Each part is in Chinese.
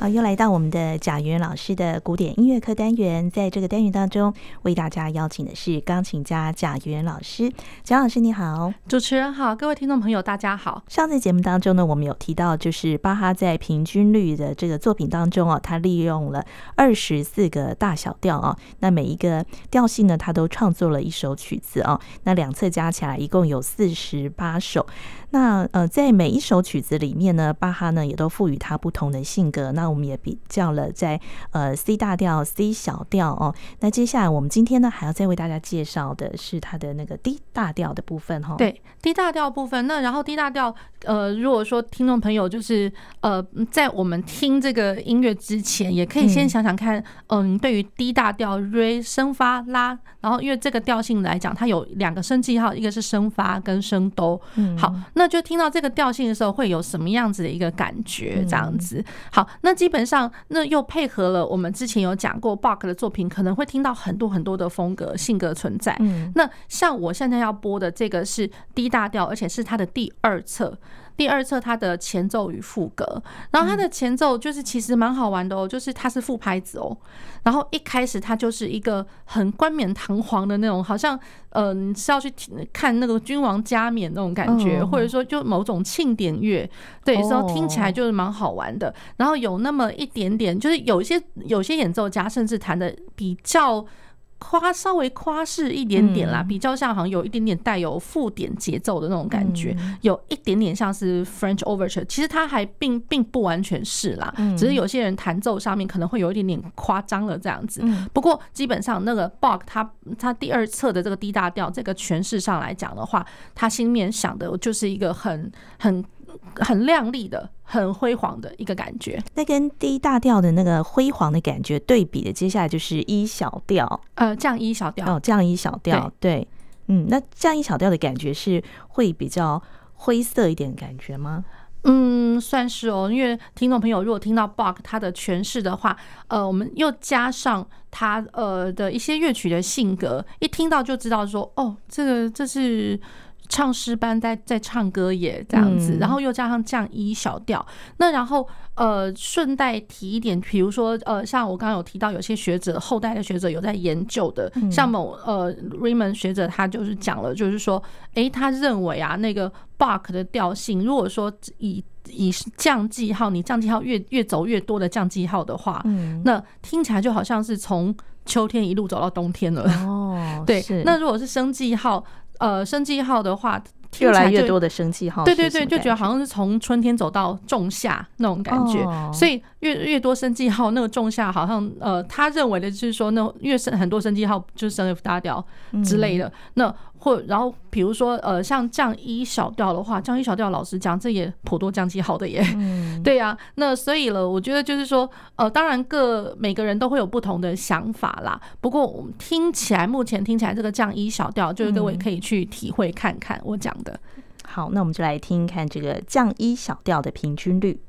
好，又来到我们的贾元老师的古典音乐课单元，在这个单元当中，为大家邀请的是钢琴家贾元老师。贾老师你好，主持人好，各位听众朋友大家好。上次节目当中呢，我们有提到，就是巴哈在平均律的这个作品当中哦，他利用了二十四个大小调哦，那每一个调性呢，他都创作了一首曲子哦，那两侧加起来一共有四十八首。那呃，在每一首曲子里面呢，巴哈呢也都赋予它不同的性格。那我们也比较了在呃 C 大调、C 小调哦。那接下来我们今天呢还要再为大家介绍的是它的那个 D 大调的部分哈。对，D 大调部分。那然后 D 大调呃，如果说听众朋友就是呃在我们听这个音乐之前，也可以先想想看，嗯、呃，对于 D 大调 Re 升发拉，然后因为这个调性来讲，它有两个升记号，一个是升发跟升哆。嗯，好。那就听到这个调性的时候，会有什么样子的一个感觉？这样子，好，那基本上那又配合了我们之前有讲过 Bach 的作品，可能会听到很多很多的风格性格存在。那像我现在要播的这个是 D 大调，而且是它的第二册。第二册它的前奏与副歌，然后它的前奏就是其实蛮好玩的哦，就是它是副拍子哦，然后一开始它就是一个很冠冕堂皇的那种，好像嗯是要去看那个君王加冕那种感觉，或者说就某种庆典乐，对，所以听起来就是蛮好玩的。然后有那么一点点，就是有一些有些演奏家甚至弹的比较。夸稍微夸饰一点点啦，比较像好像有一点点带有附点节奏的那种感觉，有一点点像是 French Overture，其实它还并并不完全是啦，只是有些人弹奏上面可能会有一点点夸张了这样子。不过基本上那个 Bach 他他第二册的这个 D 大调这个诠释上来讲的话，他心里面想的就是一个很很。很亮丽的、很辉煌的一个感觉。那跟第一大调的那个辉煌的感觉对比的，接下来就是一小调，呃，降一小调。哦，降一小调，对，嗯，那降一小调的感觉是会比较灰色一点感觉吗？嗯，算是哦。因为听众朋友如果听到 Bach 他的诠释的话，呃，我们又加上他呃的一些乐曲的性格，一听到就知道说，哦，这个这是。唱诗班在在唱歌也这样子，然后又加上降一小调，那然后呃顺带提一点，比如说呃像我刚刚有提到，有些学者后代的学者有在研究的，像某呃 Raymond 学者他就是讲了，就是说，诶，他认为啊那个 Bach 的调性，如果说以以降记号，你降记号越越走越多的降记号的话，那听起来就好像是从秋天一路走到冬天了。哦，对，那如果是升记号。呃，生机号的话，越来越多的生机号，对对对，就觉得好像是从春天走到仲夏那种感觉，所以越越多生机号，那个仲夏好像呃，他认为的就是说，那越生很多生机号就是生 F 大调之类的，那。或然后比如说呃像降一小调的话，降一小调老师讲，这也颇多降级好的耶。嗯，对呀、啊。那所以了，我觉得就是说呃，当然各每个人都会有不同的想法啦。不过我们听起来，目前听起来这个降一小调，就是各位可以去体会看看我讲的。好，那我们就来听看这个降一小调的平均律。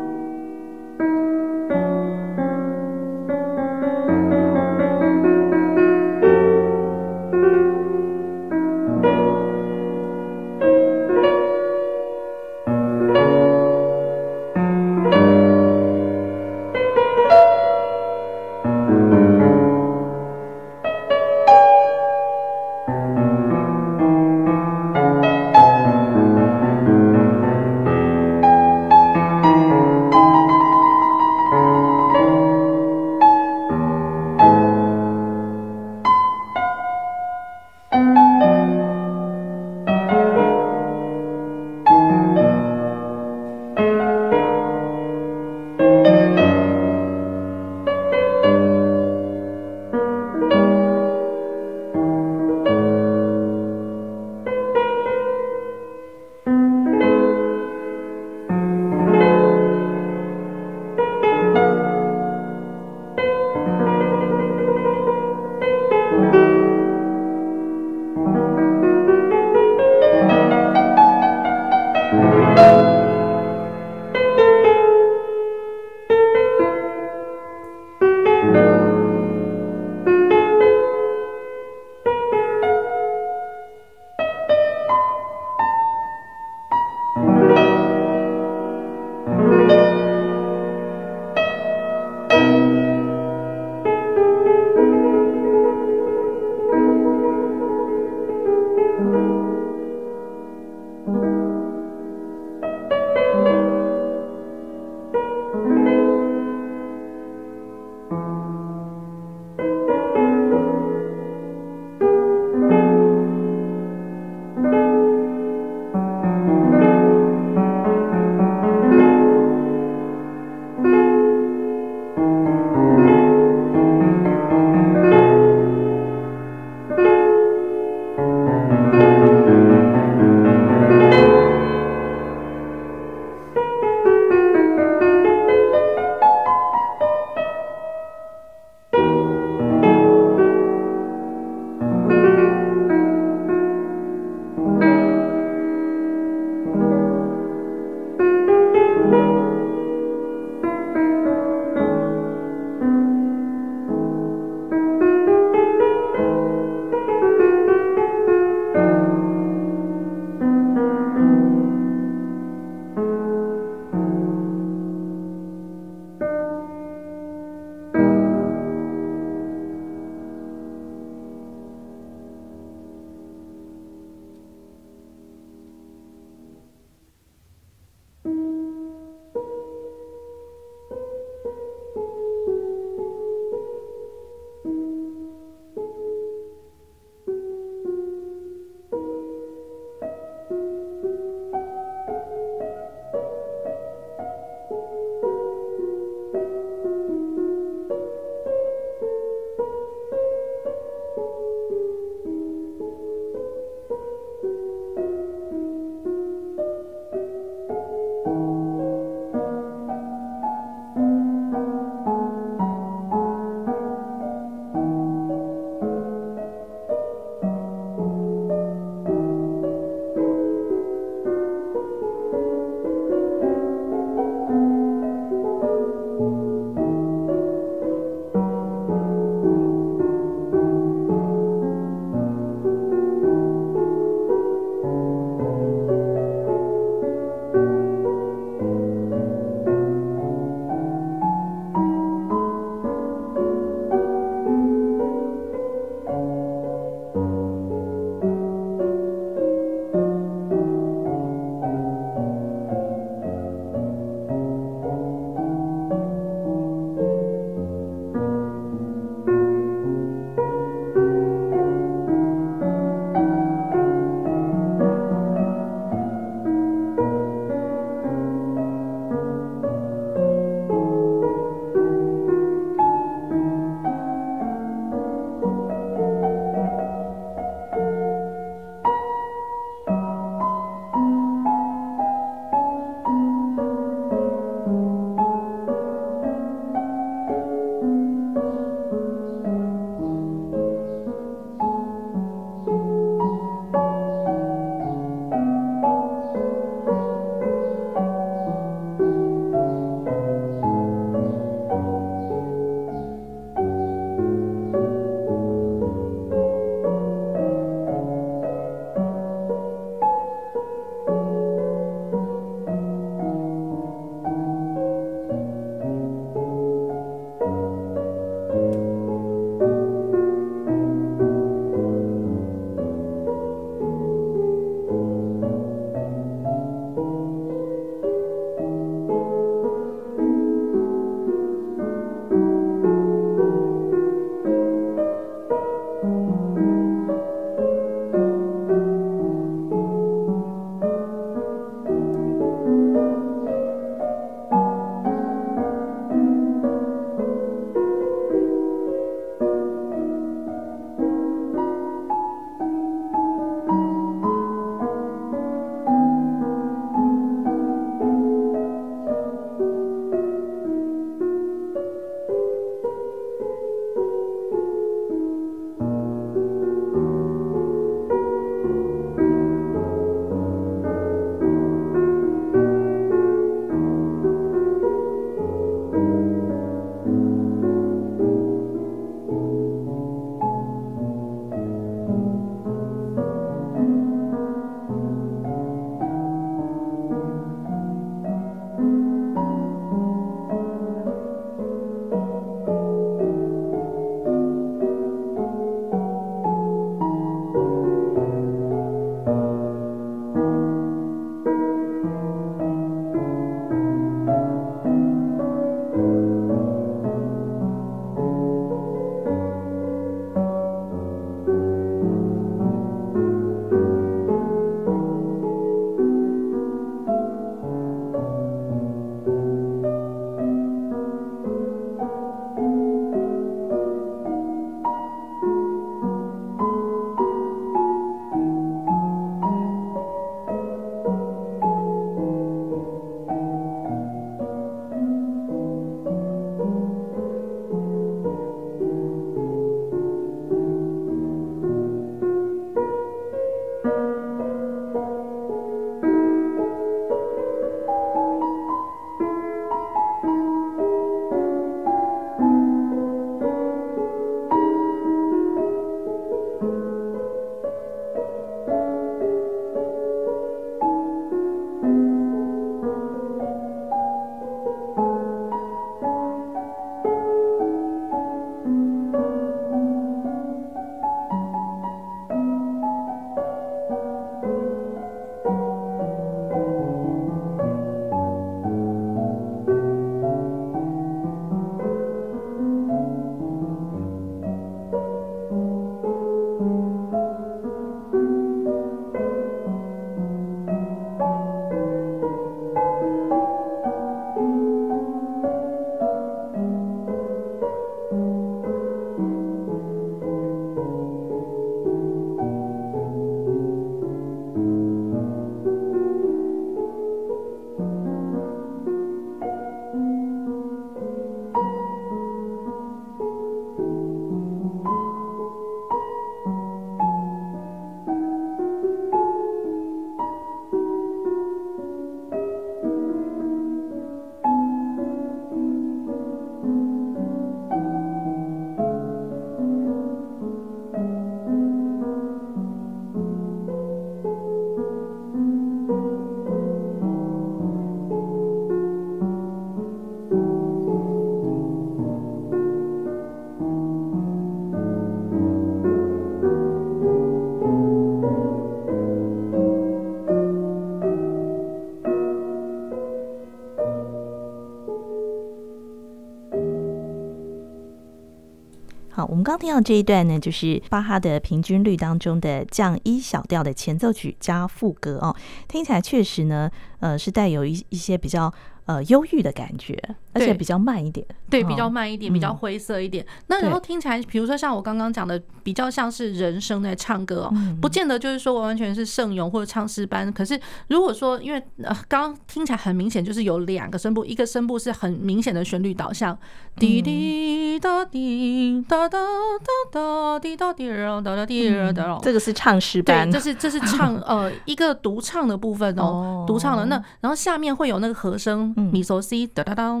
们刚听到这一段呢，就是巴哈的平均律当中的降一小调的前奏曲加副歌哦，听起来确实呢，呃，是带有一一些比较。呃，忧郁的感觉，而且比较慢一点，对，比较慢一点，比较灰色一点。嗯、那然后听起来，比如说像我刚刚讲的，比较像是人声在唱歌哦，嗯、不见得就是说完全是圣咏或者唱诗班。可是如果说，因为呃，刚刚听起来很明显，就是有两个声部，一个声部是很明显的旋律导向，滴滴答滴哒哒哒哒滴哒滴哒哒滴哒哒，这个是唱诗班，这是这是唱 呃一个独唱的部分哦，独唱的那然后下面会有那个和声。米索西哒哒当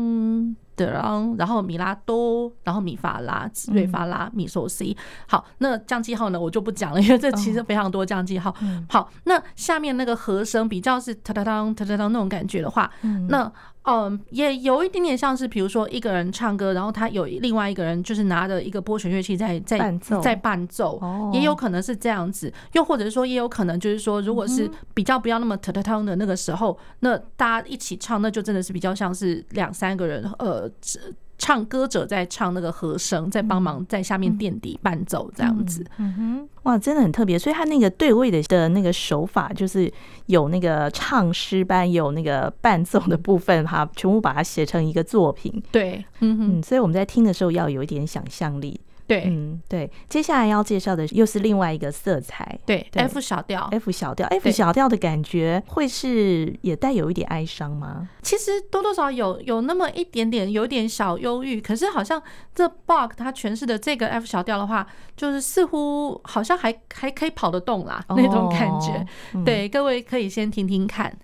哒当，然后米拉多，然后米法拉、瑞法拉、米索西。好，那降记号呢，我就不讲了，因为这其实非常多降记号。好，那下面那个和声比较是哒哒当哒哒当那种感觉的话，那。嗯，也有一点点像是，比如说一个人唱歌，然后他有另外一个人就是拿着一个拨弦乐器在在在伴奏，也有可能是这样子，又或者是说，也有可能就是说，如果是比较不要那么特特汤的那个时候，那大家一起唱，那就真的是比较像是两三个人，呃。唱歌者在唱那个和声，在帮忙在下面垫底伴奏这样子，嗯哼，哇，真的很特别。所以他那个对位的的那个手法，就是有那个唱诗班，有那个伴奏的部分，哈，全部把它写成一个作品。对，嗯哼，所以我们在听的时候要有一点想象力。对，嗯，对，接下来要介绍的又是另外一个色彩，对，对，F 小调，F 小调，F 小调的感觉会是也带有一点哀伤吗？其实多多少少有有那么一点点，有点小忧郁。可是好像这 Bach 他诠释的这个 F 小调的话，就是似乎好像还还可以跑得动啦，那种感觉。对，各位可以先听听看。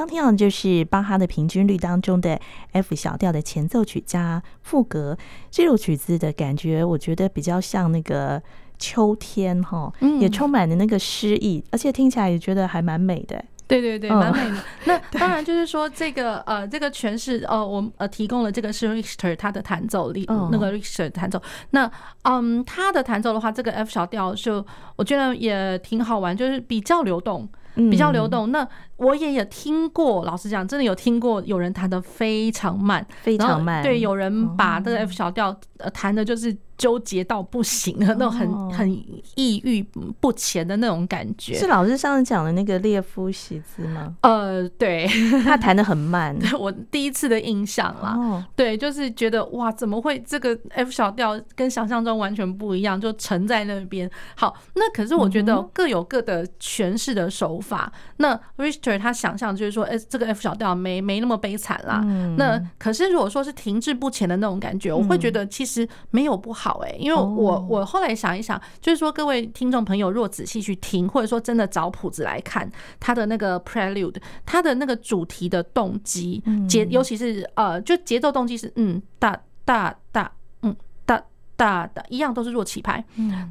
刚听到的就是巴哈的平均律当中的 F 小调的前奏曲加副歌，这首曲子的感觉，我觉得比较像那个秋天哈，也充满了那个诗意，而且听起来也觉得还蛮美的。对对对，蛮美的。那当然就是说，这个呃，这个诠释呃，我呃提供了这个是 Richter 他的弹奏力，那个 Richter 弹奏。那嗯，他的弹奏的话，这个 F 小调就我觉得也挺好玩，就是比较流动，比较流动。那我也有听过，老实讲，真的有听过有人弹得非常慢，非常慢。对，有人把这个 F 小调呃弹的就是。纠结到不行的那种很很抑郁不前的那种感觉，是老师上次讲的那个列夫席兹吗？呃，对，他弹的很慢，我第一次的印象啦。对，就是觉得哇，怎么会这个 F 小调跟想象中完全不一样，就沉在那边。好，那可是我觉得各有各的诠释的手法。那 Richter 他想象就是说，哎，这个 F 小调没没那么悲惨啦。那可是如果说是停滞不前的那种感觉，我会觉得其实没有不好。哎，因为我我后来想一想，就是说各位听众朋友，若仔细去听，或者说真的找谱子来看，他的那个 prelude，他的那个主题的动机节，尤其是呃，就节奏动机是嗯哒哒哒，嗯哒哒哒，一样都是弱起拍。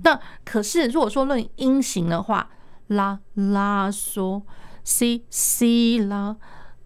那可是如果说论音型的话，拉拉嗦西西拉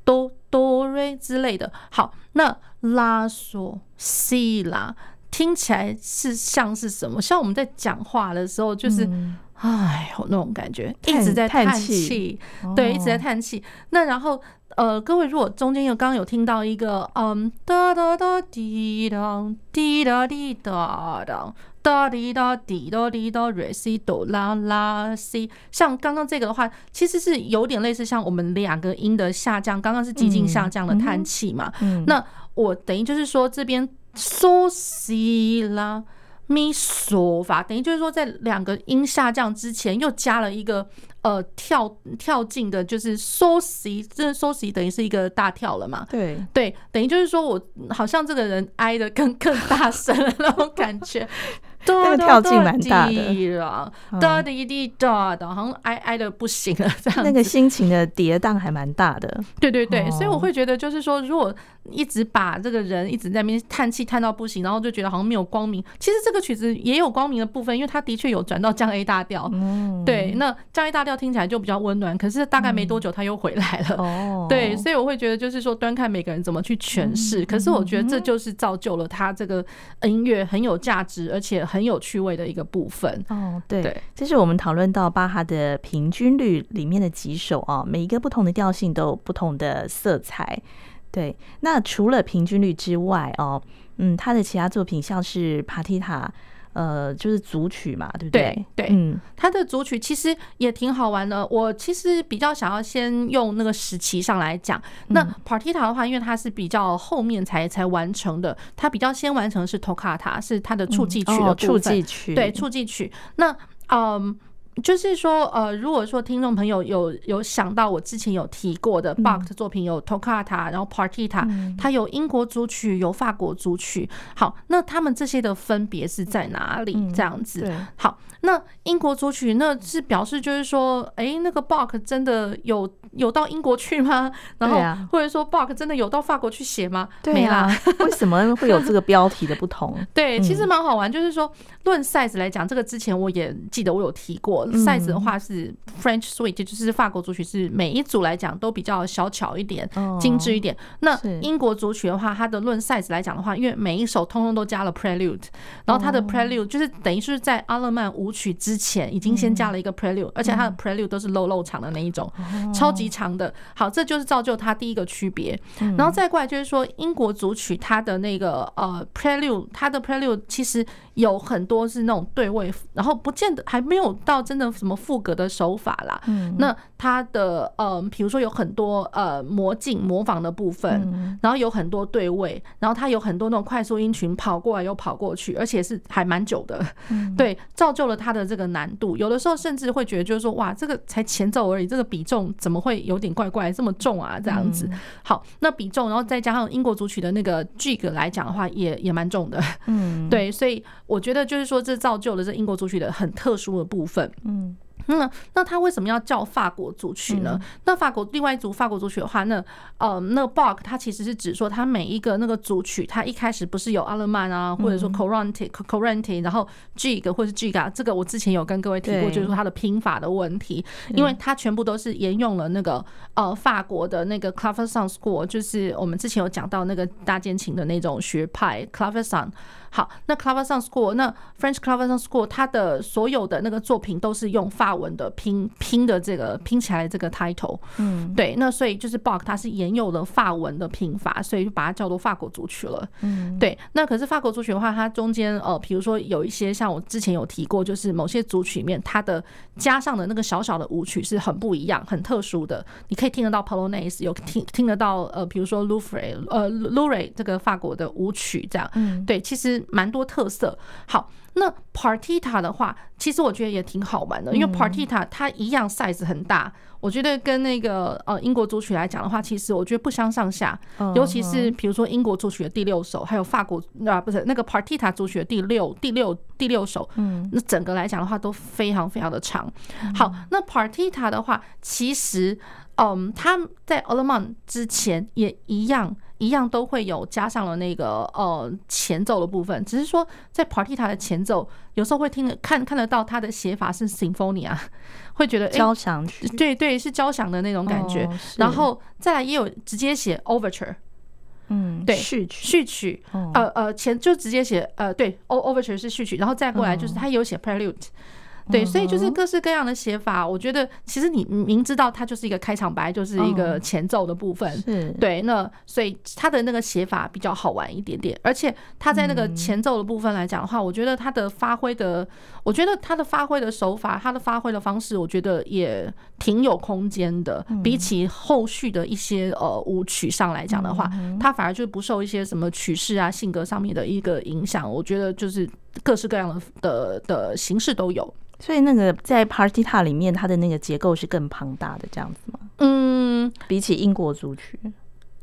哆哆瑞之类的，好，那拉嗦西拉。听起来是像是什么？像我们在讲话的时候，就是哎呦那种感觉，一直在叹气，对，一直在叹气。那然后呃，各位如果中间有刚刚有听到一个嗯哒哒哒滴当滴哒滴哒当哒滴哒滴哒滴哒瑞西哆啦啦西，像刚刚这个的话，其实是有点类似像我们两个音的下降，刚刚是急进下降的叹气嘛。那我等于就是说这边。嗦西啦咪嗦法，等于就是说，在两个音下降之前，又加了一个呃跳跳进的，就是嗦西，这嗦西等于是一个大跳了嘛？对对，等于就是说我好像这个人挨得更更大声的那种感觉。那个跳劲蛮大的，哒滴滴哒的，好像哀哀的不行了，这样。那个心情的跌宕还蛮大的。对对对，所以我会觉得，就是说，如果一直把这个人一直在那边叹气叹到不行，然后就觉得好像没有光明。其实这个曲子也有光明的部分，因为它的确有转到降 A 大调。对，那降 A 大调听起来就比较温暖，可是大概没多久他又回来了。对，所以我会觉得，就是说，端看每个人怎么去诠释。可是我觉得这就是造就了他这个音乐很有价值，而且。很有趣味的一个部分哦，对，这是我们讨论到巴哈的平均律里面的几首啊，每一个不同的调性都有不同的色彩。对，那除了平均律之外哦，嗯，他的其他作品像是帕提塔。呃，就是组曲嘛，对不对？对，嗯，他的组曲其实也挺好玩的。我其实比较想要先用那个时期上来讲。那 Partita 的话，因为它是比较后面才才完成的，它比较先完成是 Toccata，是它的触记曲的部分。触记曲，对，触记曲。那嗯。就是说，呃，如果说听众朋友有有想到我之前有提过的 Bach 的作品，有 Toccata，然后 Partita，它有英国组曲，有法国组曲。好，那他们这些的分别是在哪里？这样子。好，那英国组曲那是表示就是说，哎，那个 Bach 真的有有到英国去吗？然后或者说 Bach 真的有到法国去写吗？没啦。为什么会有这个标题的不同？对，其实蛮好玩，就是说论 size 来讲，这个之前我也记得我有提过。size 的话是 French Suite，就是法国组曲，是每一组来讲都比较小巧一点、精致一点。那英国组曲的话，它的论 size 来讲的话，因为每一首通通都加了 Prelude，然后它的 Prelude 就是等于是在阿勒曼舞曲之前已经先加了一个 Prelude，而且它的 Prelude 都是露露长的那一种，超级长的。好，这就是造就它第一个区别。然后再过来就是说，英国组曲它的那个呃 Prelude，它的 Prelude 其实有很多是那种对位，然后不见得还没有到。真的什么副格的手法啦？嗯，那它的呃，比如说有很多呃魔镜模仿的部分，然后有很多对位，然后它有很多那种快速音群跑过来又跑过去，而且是还蛮久的，对，造就了它的这个难度。有的时候甚至会觉得就是说，哇，这个才前奏而已，这个比重怎么会有点怪怪，这么重啊？这样子。好，那比重，然后再加上英国组曲的那个 jig 来讲的话，也也蛮重的。嗯，对，所以我觉得就是说，这造就了这英国组曲的很特殊的部分。嗯，那那他为什么要叫法国组曲呢？嗯、那法国另外一组法国组曲的话，那呃，那 Bach 它其实是指说，它每一个那个组曲，它一开始不是有阿勒曼啊，或者说 Coranti、嗯、Coranti，然后 Gigue 或者是 Giga，这个我之前有跟各位提过，就是说它的拼法的问题，因为它全部都是沿用了那个呃法国的那个 Clavecin School，就是我们之前有讲到那个大键琴的那种学派 Clavecin。好，那 c l a v a s o n School，那 French c l a v a s o n School，它的所有的那个作品都是用法文的拼拼的这个拼起来这个 title，嗯，对，那所以就是 Bach 它是沿用了法文的拼法，所以就把它叫做法国组曲了，嗯，对。那可是法国组曲的话，它中间呃，比如说有一些像我之前有提过，就是某些组曲里面它的加上的那个小小的舞曲是很不一样、很特殊的，你可以听得到 Polonaise，有听听得到呃，比如说 Louvre 呃 Louvre 这个法国的舞曲这样，嗯，对，其实。蛮多特色。好，那 Partita 的话，其实我觉得也挺好玩的，因为 Partita 它一样 size 很大，我觉得跟那个呃英国组曲来讲的话，其实我觉得不相上下。尤其是比如说英国组曲的第六首，还有法国啊不是那个 Partita 组曲的第六第六第六首，嗯，那整个来讲的话都非常非常的长。好，那 Partita 的话，其实嗯，它在 Allemande 之前也一样。一样都会有加上了那个呃前奏的部分，只是说在 Partita 的前奏有时候会听得看看得到它的写法是 Symphonia，会觉得交响曲，对对，是交响的那种感觉。然后再来也有直接写 Overture，嗯，对，序曲。序曲，呃呃前就直接写呃对，Overture 是序曲，然后再过来就是他有写 Prelude。对，所以就是各式各样的写法，我觉得其实你明知道它就是一个开场白，就是一个前奏的部分，是对。那所以它的那个写法比较好玩一点点，而且它在那个前奏的部分来讲的话，我觉得它的发挥的，我觉得它的发挥的手法，它的发挥的方式，我觉得也挺有空间的。比起后续的一些呃舞曲上来讲的话，它反而就不受一些什么曲式啊、性格上面的一个影响。我觉得就是各式各样的的的形式都有。所以那个在 party ta 里面，它的那个结构是更庞大的这样子吗？嗯，比起英国组曲。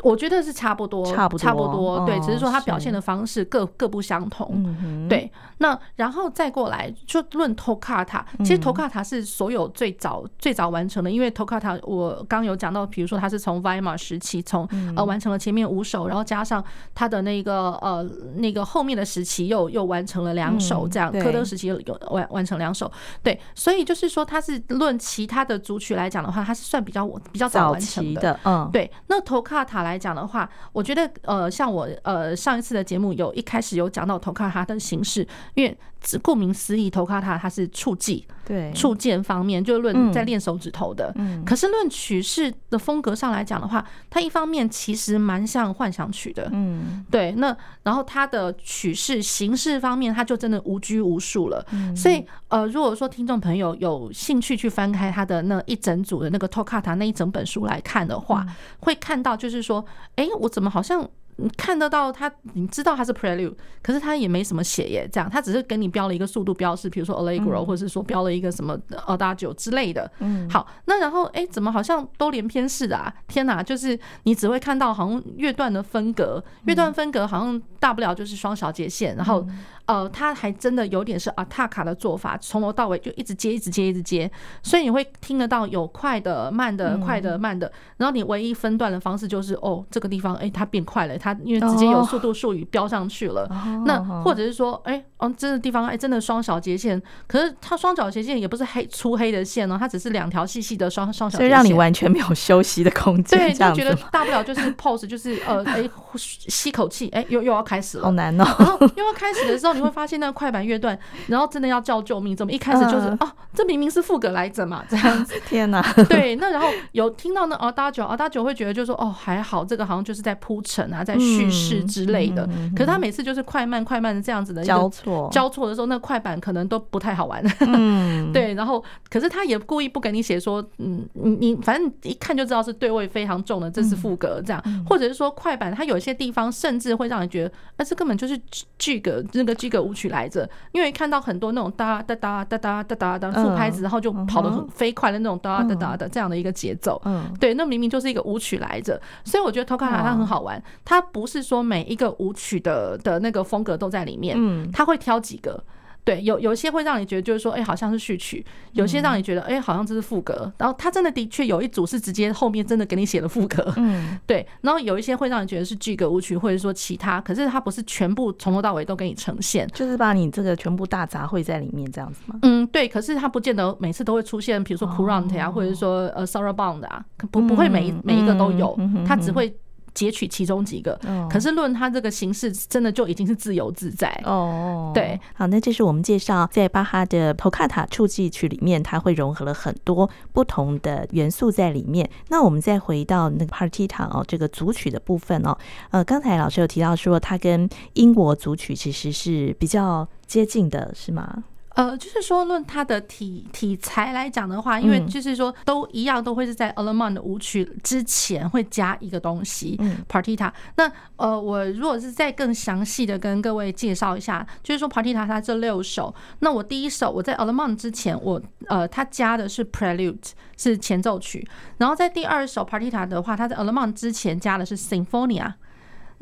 我觉得是差不多，差不多，差不多，对，只是说他表现的方式各各不相同，对。那然后再过来就论 Toccata，其实 Toccata 是所有最早最早完成的，因为 Toccata 我刚有讲到，比如说他是从 Weimar 时期从呃完成了前面五首，然后加上他的那个呃那个后面的时期又又完成了两首，这样科登时期有完完成两首，对。所以就是说他是论其他的组曲来讲的话，他是算比较比较早完成的，嗯，对。那 Toccata 来来讲的话，我觉得呃，像我呃上一次的节目有一开始有讲到 Toccata 的形式，因为顾名思义，Toccata 它是触技，对，触键方面就论在练手指头的。嗯，可是论曲式的风格上来讲的话，它一方面其实蛮像幻想曲的，嗯，对。那然后它的曲式形式方面，它就真的无拘无束了。所以呃，如果说听众朋友有兴趣去翻开它的那一整组的那个 Toccata 那一整本书来看的话，会看到就是说，哎，我怎么好像。你看得到它，你知道它是 prelude，可是它也没什么写耶，这样，它只是给你标了一个速度标示，比如说 allegro，或者是说标了一个什么 adagio 之类的。嗯，好，那然后哎，怎么好像都连篇似的啊？天哪，就是你只会看到好像乐段的分隔，乐段分隔好像大不了就是双小节线，然后。呃，他还真的有点是阿塔卡的做法，从头到尾就一直接，一直接，一直接，所以你会听得到有快的、慢的、快的、慢的，然后你唯一分段的方式就是哦，这个地方哎，它变快了，它因为直接有速度术语标上去了。那或者是说，哎，哦，这个地方哎，真的双小节线，可是它双小节线也不是黑粗黑的线哦，它只是两条细细的双双小线，所以让你完全没有休息的空间。对，就觉得大不了就是 pause，就是呃，哎，吸口气，哎，又又要开始了，好难哦。然后又要开始的时候。你会发现那个快板乐段，然后真的要叫救命，怎么一开始就是哦，这明明是副歌来着嘛，这样子。天哪！对，那然后有听到那 Adagio，Adagio 会觉得就是说哦还好，这个好像就是在铺陈啊，在叙事之类的。可是他每次就是快慢快慢的这样子的交错交错的时候，那快板可能都不太好玩。嗯，对。然后可是他也故意不给你写说，嗯，你你反正一看就知道是对位非常重的，这是副歌这样，或者是说快板，它有一些地方甚至会让你觉得，哎这根本就是 Gigue 那个 Gigue 舞曲来着，因为看到很多那种哒哒哒哒哒哒哒的副拍子，然后就跑得很飞快的那种哒哒哒的这样的一个节奏，嗯，对，那明明就是一个舞曲来着，所以我觉得 Toccata 它很好玩，它不是说每一个舞曲的的那个风格都在里面，嗯，它会挑几个。对，有有些会让你觉得就是说，哎，好像是序曲；有些让你觉得，哎，好像这是副歌。然后他真的的确有一组是直接后面真的给你写了副歌，嗯，对。然后有一些会让你觉得是剧歌舞曲，或者说其他，可是它不是全部从头到尾都给你呈现，就是把你这个全部大杂烩在里面这样子吗？嗯，对。可是它不见得每次都会出现，比如说 Courante 啊，或者说呃 Sorrow Bound 啊，不不会每一每一个都有，它只会。截取其中几个，可是论它这个形式，真的就已经是自由自在哦。对，好，那这是我们介绍在巴哈的托卡塔触记曲里面，它会融合了很多不同的元素在里面。那我们再回到那个 Partita 哦，这个组曲的部分哦，呃，刚才老师有提到说，它跟英国组曲其实是比较接近的，是吗？呃，就是说，论它的体体材来讲的话，因为就是说都一样，都会是在 Allemande 的舞曲之前会加一个东西，Partita。那呃，我如果是再更详细的跟各位介绍一下，就是说 Partita 它这六首，那我第一首我在 Allemande 之前，我呃，它加的是 Prelude，是前奏曲，然后在第二首 Partita 的话，它在 Allemande 之前加的是 Sinfonia。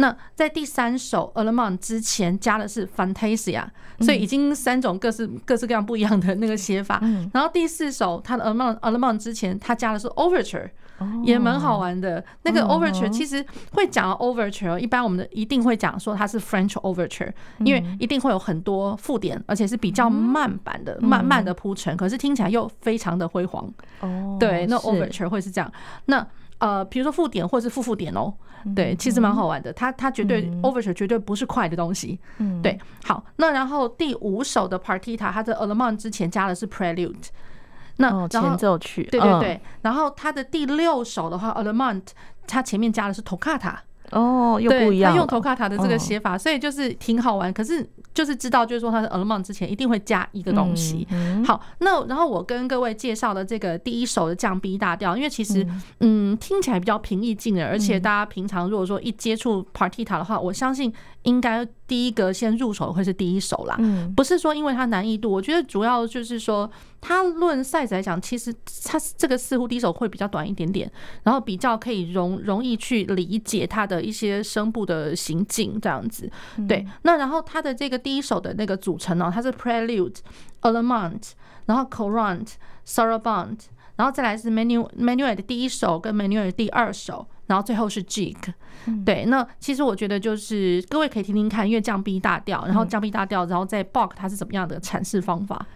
那在第三首 Allemande 之前加的是 Fantasia，所以已经三种各式各式各样不一样的那个写法。然后第四首它的 Allemande Allemande 之前它加的是 Overture，也蛮好玩的。那个 Overture 其实会讲 Overture，一般我们的一定会讲说它是 French Overture，因为一定会有很多附点，而且是比较慢版的慢慢的铺陈，可是听起来又非常的辉煌。哦，对，那 Overture 会是这样。那呃，比如说附点或者是副副点哦，对，其实蛮好玩的。它它绝对 overture 绝对不是快的东西，嗯对。好，那然后第五首的 partita，它的 Allemande 之前加的是 prelude，那前奏曲，对对对。然后它的第六首的话 Allemande 它前面加的是 toccata。哦，又不一样。他用头卡塔的这个写法，所以就是挺好玩。可是就是知道，就是说他是 Allemande 之前一定会加一个东西。好，那然后我跟各位介绍的这个第一首的降 B 大调，因为其实嗯听起来比较平易近人，而且大家平常如果说一接触 Partita 的话，我相信应该第一个先入手会是第一首啦。不是说因为它难易度，我觉得主要就是说。它论 size 来讲，其实它这个似乎第一首会比较短一点点，然后比较可以容容易去理解它的一些声部的行进这样子。对，那然后它的这个第一首的那个组成呢，它是 Prelude、Allemande，然后 Courante、Sarabande，然后再来是 Menuet 的第一首跟 Menuet 的第二首，然后最后是 Gigue。对，那其实我觉得就是各位可以听听看，因为降 B 大调，然后降 B 大调，然后再 Box 它是怎么样的阐释方法。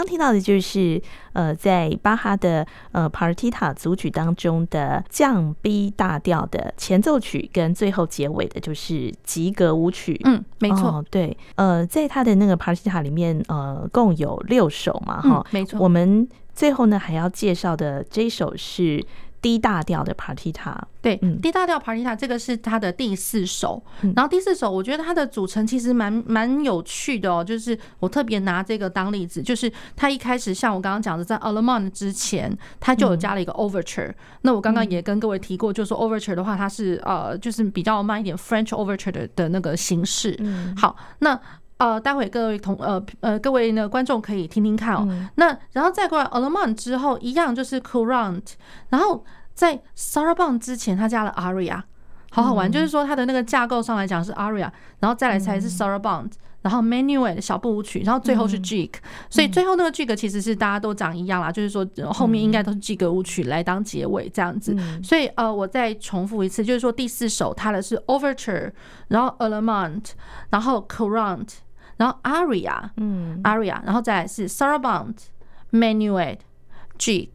刚刚听到的就是呃，在巴哈的呃 Partita 组曲当中的降 B 大调的前奏曲，跟最后结尾的就是吉格舞曲。嗯，没错、哦，对，呃，在他的那个 Partita 里面，呃，共有六首嘛，哈、嗯，没错。我们最后呢还要介绍的这一首是。D 大调的 Partita，对低大调 Partita 这个是它的第四首，嗯、然后第四首我觉得它的组成其实蛮蛮有趣的哦，就是我特别拿这个当例子，就是它一开始像我刚刚讲的，在 Allemande 之前，它就有加了一个 Overture，、嗯、那我刚刚也跟各位提过，就是说 Overture 的话，它是呃就是比较慢一点 French Overture 的的那个形式。嗯、好，那呃待会各位同呃呃各位呢观众可以听听看哦。嗯、那然后再过来 Allemande 之后，一样就是 Courante，然后。在 Sarabande 之前，他加了 Aria，好好玩。就是说，它的那个架构上来讲是 Aria，然后再来才是 Sarabande，然后 Menuet 小步舞曲，然后最后是 Gigue。所以最后那个 Gigue 其实是大家都长一样啦，就是说后面应该都是 Gigue 舞曲来当结尾这样子。所以呃，我再重复一次，就是说第四首它的是 Overture，然后 Allemande，然后 Courante，然后 Aria，嗯，Aria，然后再来是 Sarabande、Menuet、Gigue。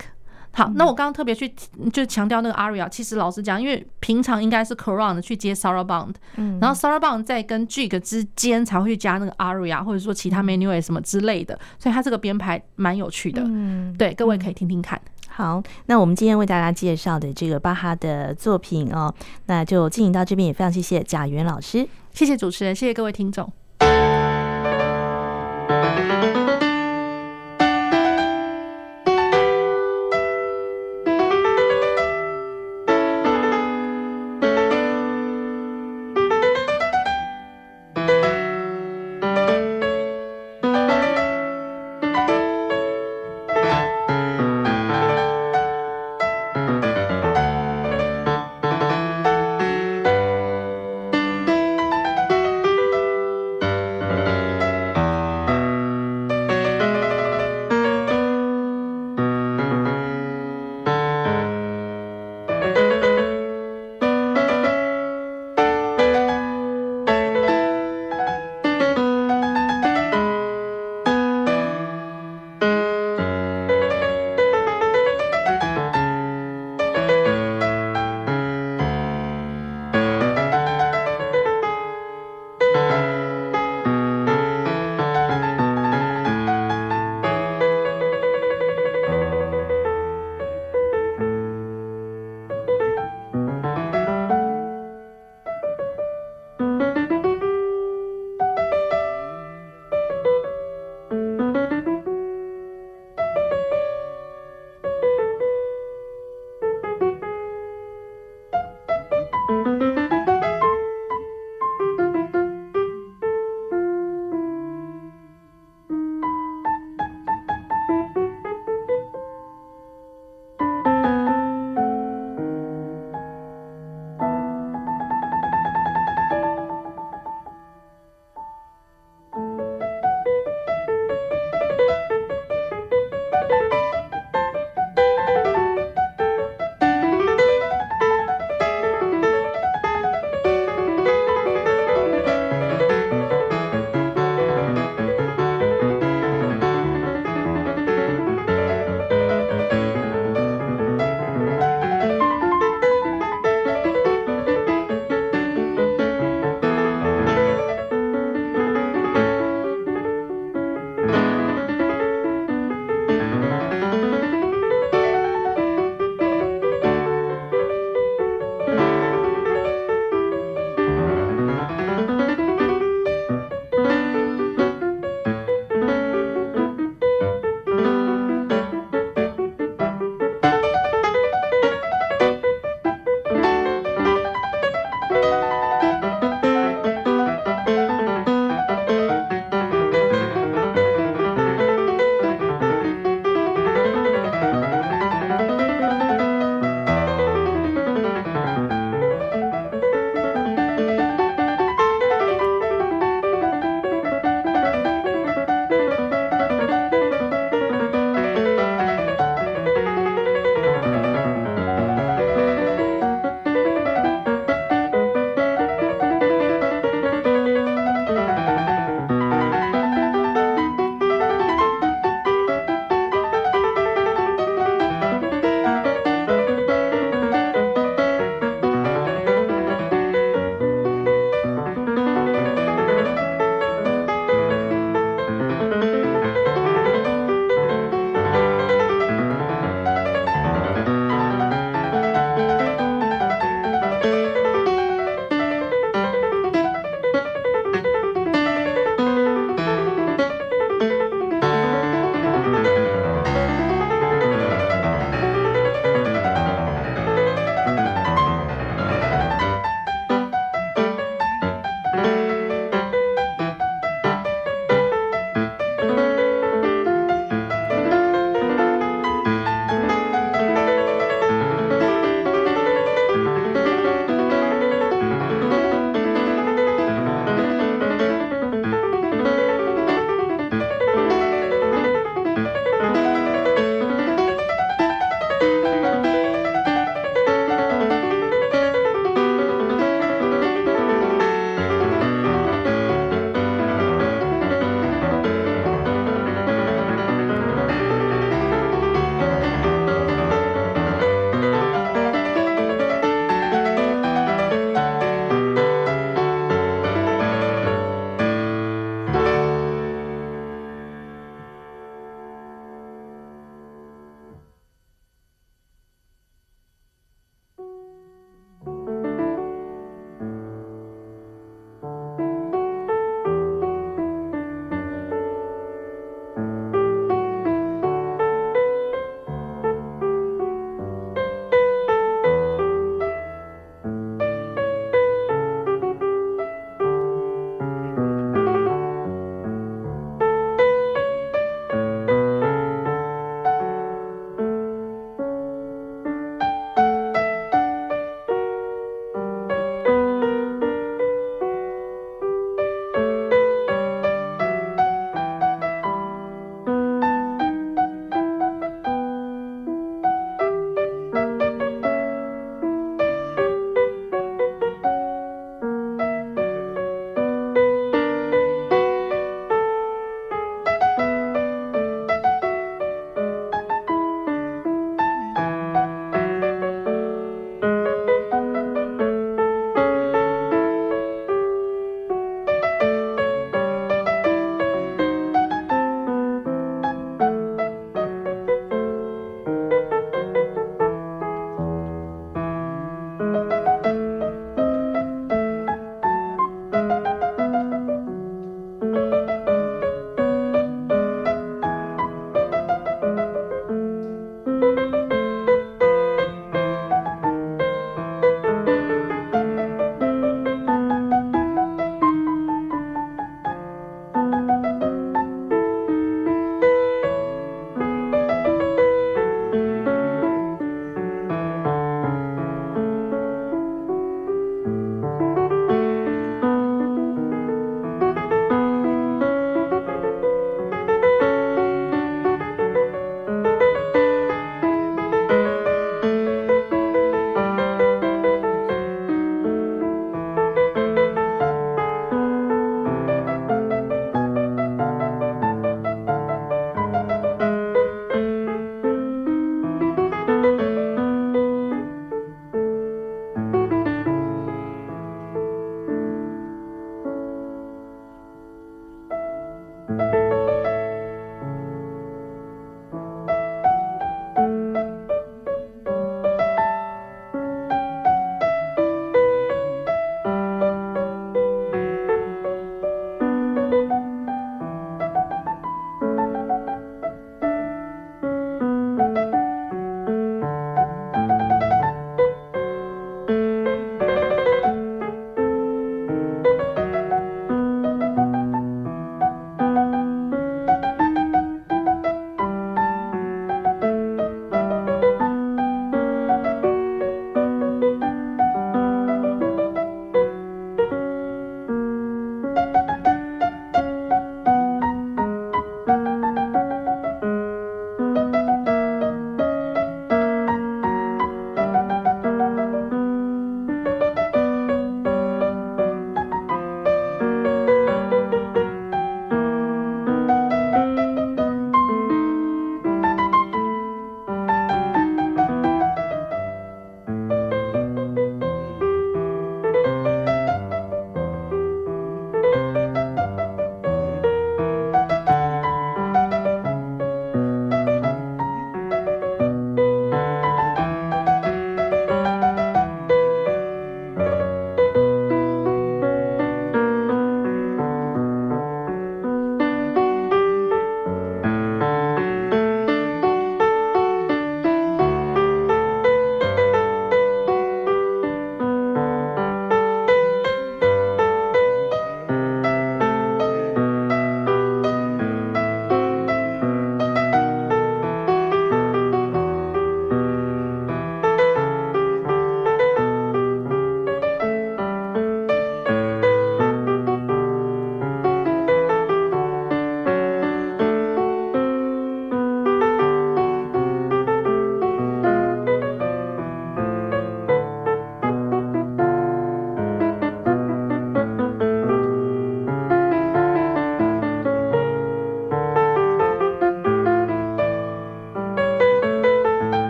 好，那我刚刚特别去就强调那个 aria，其实老实讲，因为平常应该是 Courante 去接 saraband，嗯然后 Sarabande 在跟 Gigue 之间才会去加那个 aria，或者说其他 Menuet 什么之类的，所以它这个编排蛮有趣的。嗯对，各位可以听听看。好，那我们今天为大家介绍的这个巴哈的作品哦，那就进行到这边，也非常谢谢贾元老师，谢谢主持人，谢谢各位听众。